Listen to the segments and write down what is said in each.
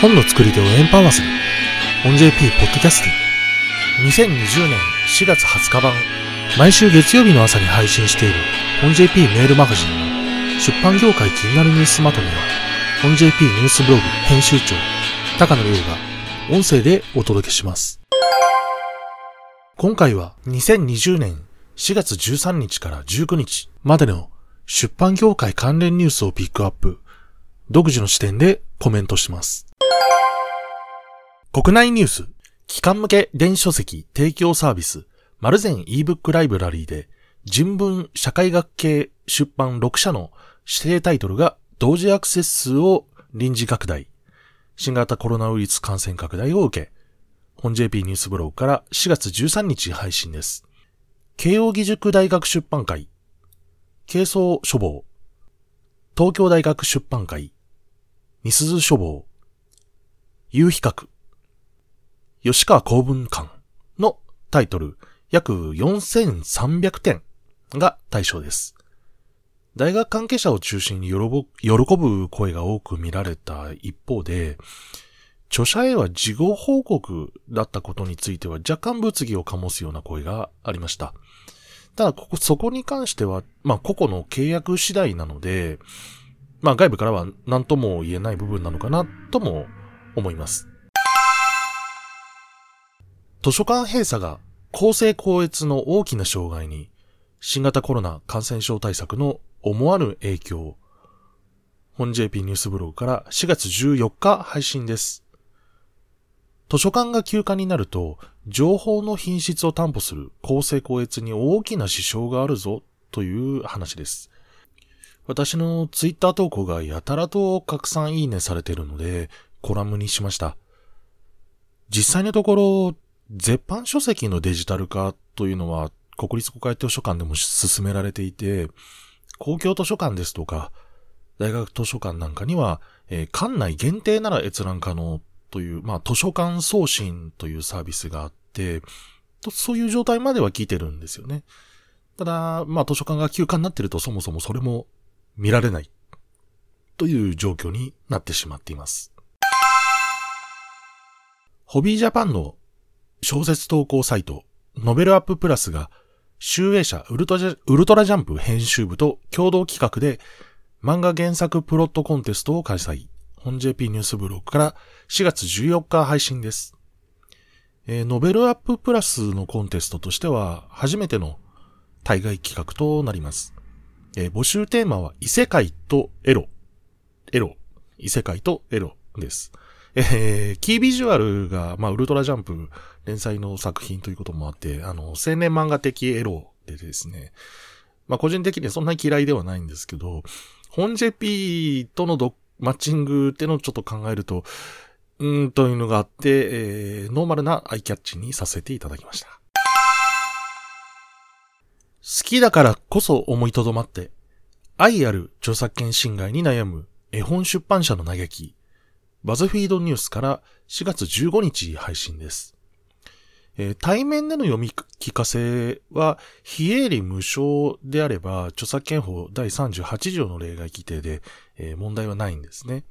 本の作り手をエンパワーする。本 JP ポッドキャスティング。2020年4月20日版。毎週月曜日の朝に配信している本 JP メールマガジンの出版業界気になるニュースまとめは、本 JP ニュースブログ編集長、高野亮が音声でお届けします。今回は2020年4月13日から19日までの出版業界関連ニュースをピックアップ、独自の視点でコメントします。国内ニュース、機関向け電子書籍提供サービス、マルゼン ebook ライブラリーで、人文社会学系出版6社の指定タイトルが同時アクセス数を臨時拡大。新型コロナウイルス感染拡大を受け、本 JP ニュースブログから4月13日配信です。慶応義塾大学出版会、軽装書房、東京大学出版会、ミスズ書房、夕比較、吉川公文館。のタイトル。約4300点。が対象です。大学関係者を中心に喜ぶ声が多く見られた一方で、著者へは事後報告だったことについては若干物議を醸すような声がありました。ただ、ここ、そこに関しては、まあ、個々の契約次第なので、まあ、外部からは何とも言えない部分なのかな、とも思います。図書館閉鎖が公正高越の大きな障害に、新型コロナ感染症対策の思わぬ影響。本 JP ニュースブログから4月14日配信です。図書館が休館になると、情報の品質を担保する公正高越に大きな支障があるぞという話です。私のツイッター投稿がやたらと拡散いいねされてるので、コラムにしました。実際のところ、絶版書籍のデジタル化というのは国立国会図書館でも進められていて、公共図書館ですとか、大学図書館なんかには、えー、館内限定なら閲覧可能という、まあ図書館送信というサービスがあって、そういう状態までは聞いてるんですよね。ただ、まあ図書館が休館になってるとそもそもそれも見られないという状況になってしまっています。ホビージャパンの小説投稿サイト、ノベルアッププラスが、集英社ウルトウルトラジャンプ編集部と共同企画で、漫画原作プロットコンテストを開催。本 JP ニュースブログから4月14日配信です。えー、ノベルアッププラスのコンテストとしては初めての対外企画となります。えー、募集テーマは異世界とエロ。エロ。異世界とエロです。えー、キービジュアルが、まあ、ウルトラジャンプ連載の作品ということもあって、あの、青年漫画的エロでですね、まあ、個人的にはそんなに嫌いではないんですけど、本 JP とのマッチングってのをちょっと考えると、うんというのがあって、えー、ノーマルなアイキャッチにさせていただきました。好きだからこそ思いとどまって、愛ある著作権侵害に悩む絵本出版社の嘆き、バズフィードニュースから4月15日配信です。えー、対面での読み聞かせは、非営利無償であれば、著作権法第38条の例外規定で、えー、問題はないんですね。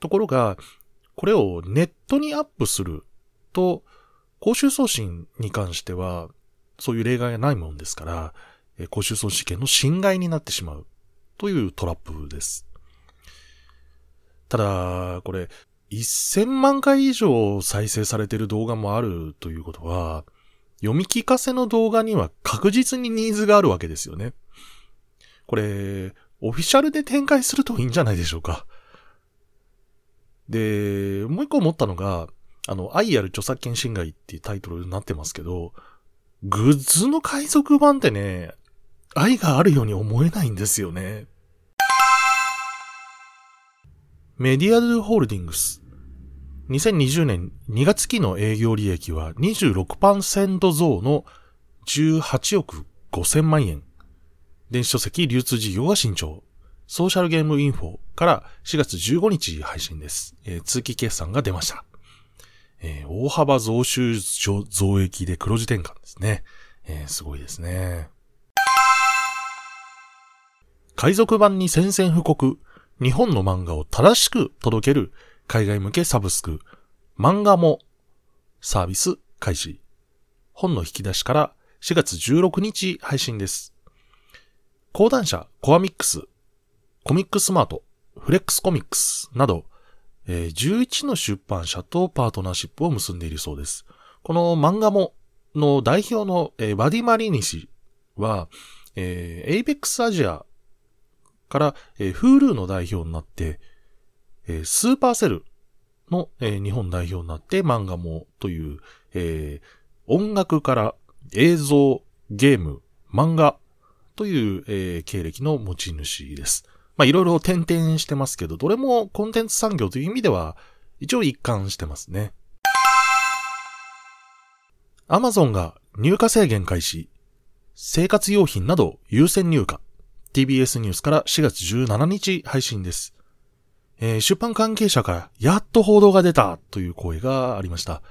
ところが、これをネットにアップすると、公衆送信に関しては、そういう例外がないものですから、えー、公衆送信権の侵害になってしまうというトラップです。ただ、これ、1000万回以上再生されている動画もあるということは、読み聞かせの動画には確実にニーズがあるわけですよね。これ、オフィシャルで展開するといいんじゃないでしょうか。で、もう一個思ったのが、あの、愛ある著作権侵害っていうタイトルになってますけど、グッズの海賊版ってね、愛があるように思えないんですよね。メディアルホールディングス。2020年2月期の営業利益は26%増の18億5000万円。電子書籍流通事業が慎重。ソーシャルゲームインフォから4月15日配信です。えー、通期決算が出ました。えー、大幅増収増益で黒字転換ね。えー、すごいですね。海賊版に宣戦布告。日本の漫画を正しく届ける海外向けサブスク、漫画もサービス開始。本の引き出しから4月16日配信です。講談社コアミックス、コミックスマート、フレックスコミックスなど、え、11の出版社とパートナーシップを結んでいるそうです。この漫画もの代表の、えー、バディマリニ氏は、えー、エイベックスアジアから、えー、Hulu の代表になって、えー、スーパーセルの、えー、日本代表になって漫画もという、えー、音楽から映像、ゲーム、漫画という、えー、経歴の持ち主です。まあ、いろいろ転々してますけど、どれもコンテンツ産業という意味では、一応一貫してますね。アマゾンが入荷制限開始。生活用品など優先入荷。TBS ニュースから4月17日配信です。えー、出版関係者からやっと報道が出たという声がありました。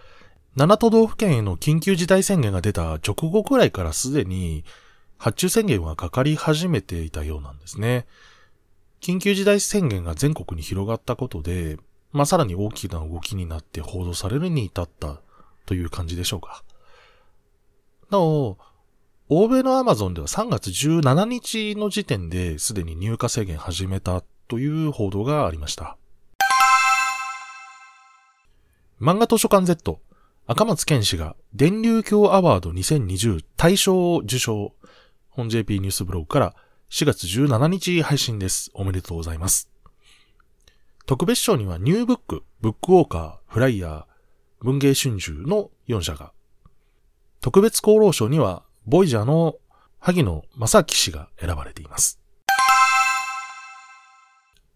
7都道府県への緊急事態宣言が出た直後くらいからすでに発注宣言はかかり始めていたようなんですね。緊急事態宣言が全国に広がったことで、まあ、さらに大きな動きになって報道されるに至ったという感じでしょうか。なお、欧米のアマゾンでは3月17日の時点ですでに入荷制限始めたという報道がありました。漫画図書館 Z、赤松健氏が電流鏡アワード2020大賞を受賞。本 JP ニュースブログから4月17日配信です。おめでとうございます。特別賞にはニューブック、ブックウォーカー、フライヤー、文芸春秋の4社が、特別功労賞にはボイジャーの萩野正樹氏が選ばれています。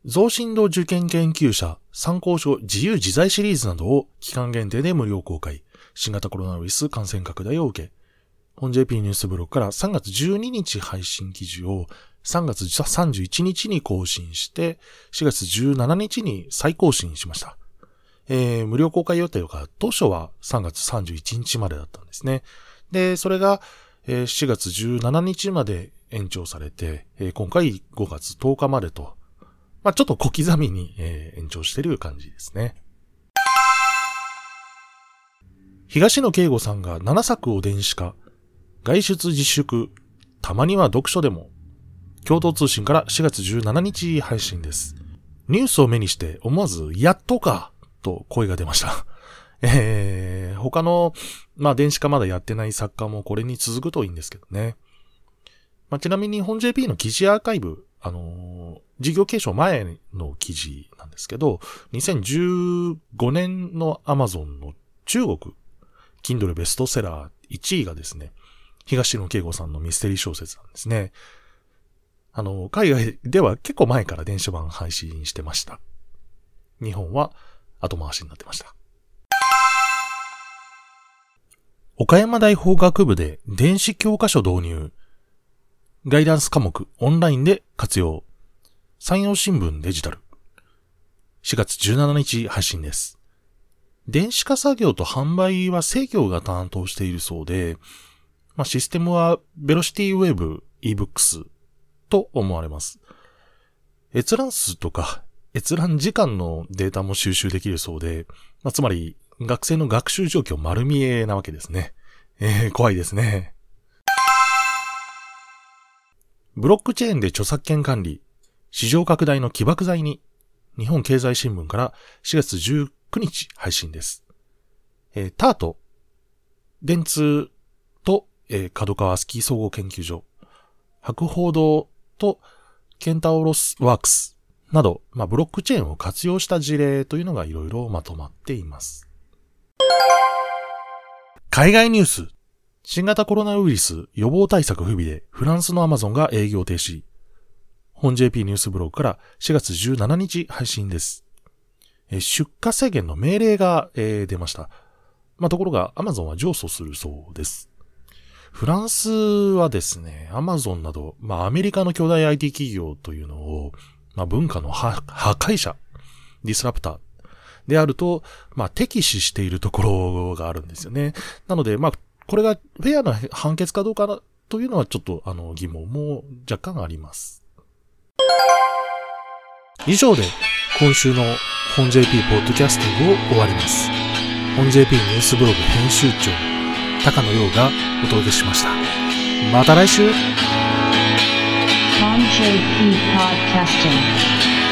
増進度受験研究者参考書自由自在シリーズなどを期間限定で無料公開。新型コロナウイルス感染拡大を受け、本 JP ニュースブログから3月12日配信記事を3月31日に更新して、4月17日に再更新しました。えー、無料公開予定が当初は3月31日までだったんですね。で、それが、えー、4月17日まで延長されて、えー、今回5月10日までと、まあ、ちょっと小刻みに、えー、延長してる感じですね。東野圭吾さんが7作を電子化、外出自粛、たまには読書でも、共同通信から4月17日配信です。ニュースを目にして思わず、やっとかと声が出ました。えー、他の、まあ、電子化まだやってない作家もこれに続くといいんですけどね。まあ、ちなみに日本 JP の記事アーカイブ、あのー、事業継承前の記事なんですけど、2015年の Amazon の中国、Kindle ベストセラー1位がですね、東野圭吾さんのミステリー小説なんですね。あの、海外では結構前から電子版配信してました。日本は後回しになってました。岡山大法学部で電子教科書導入。ガイダンス科目オンラインで活用。山陽新聞デジタル。4月17日配信です。電子化作業と販売は制御が担当しているそうで、まあ、システムはベロシティウェブ ebooks と思われます。閲覧数とか閲覧時間のデータも収集できるそうで、まあ、つまり学生の学習状況丸見えなわけですね。えー、怖いですね。ブロックチェーンで著作権管理、市場拡大の起爆剤に、日本経済新聞から4月19日配信です。えー、タート、電通と、えー、角川スキー総合研究所、博報堂とケンタウロスワークスなど、まあ、ブロックチェーンを活用した事例というのがいろいろまとまっています。海外ニュース。新型コロナウイルス予防対策不備でフランスのアマゾンが営業停止。本 JP ニュースブログから4月17日配信です。出荷制限の命令が、え、出ました。まあ、ところがアマゾンは上訴するそうです。フランスはですね、アマゾンなど、まあ、アメリカの巨大 IT 企業というのを、まあ、文化の破壊者、ディスラプターであると、まあ、敵視しているところがあるんですよね。なので、まあ、これがフェアな判決かどうかというのはちょっと、あの、疑問も若干あります。以上で今週の本 JP ポッドキャスティングを終わります。本 JP ニュースブログ編集長高野陽がお届けしました。また来週 HAP Podcasting.